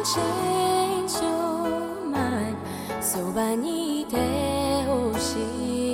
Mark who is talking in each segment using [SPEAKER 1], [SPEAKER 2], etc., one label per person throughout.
[SPEAKER 1] can change your mind そばにいてほしい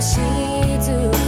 [SPEAKER 1] 细雨。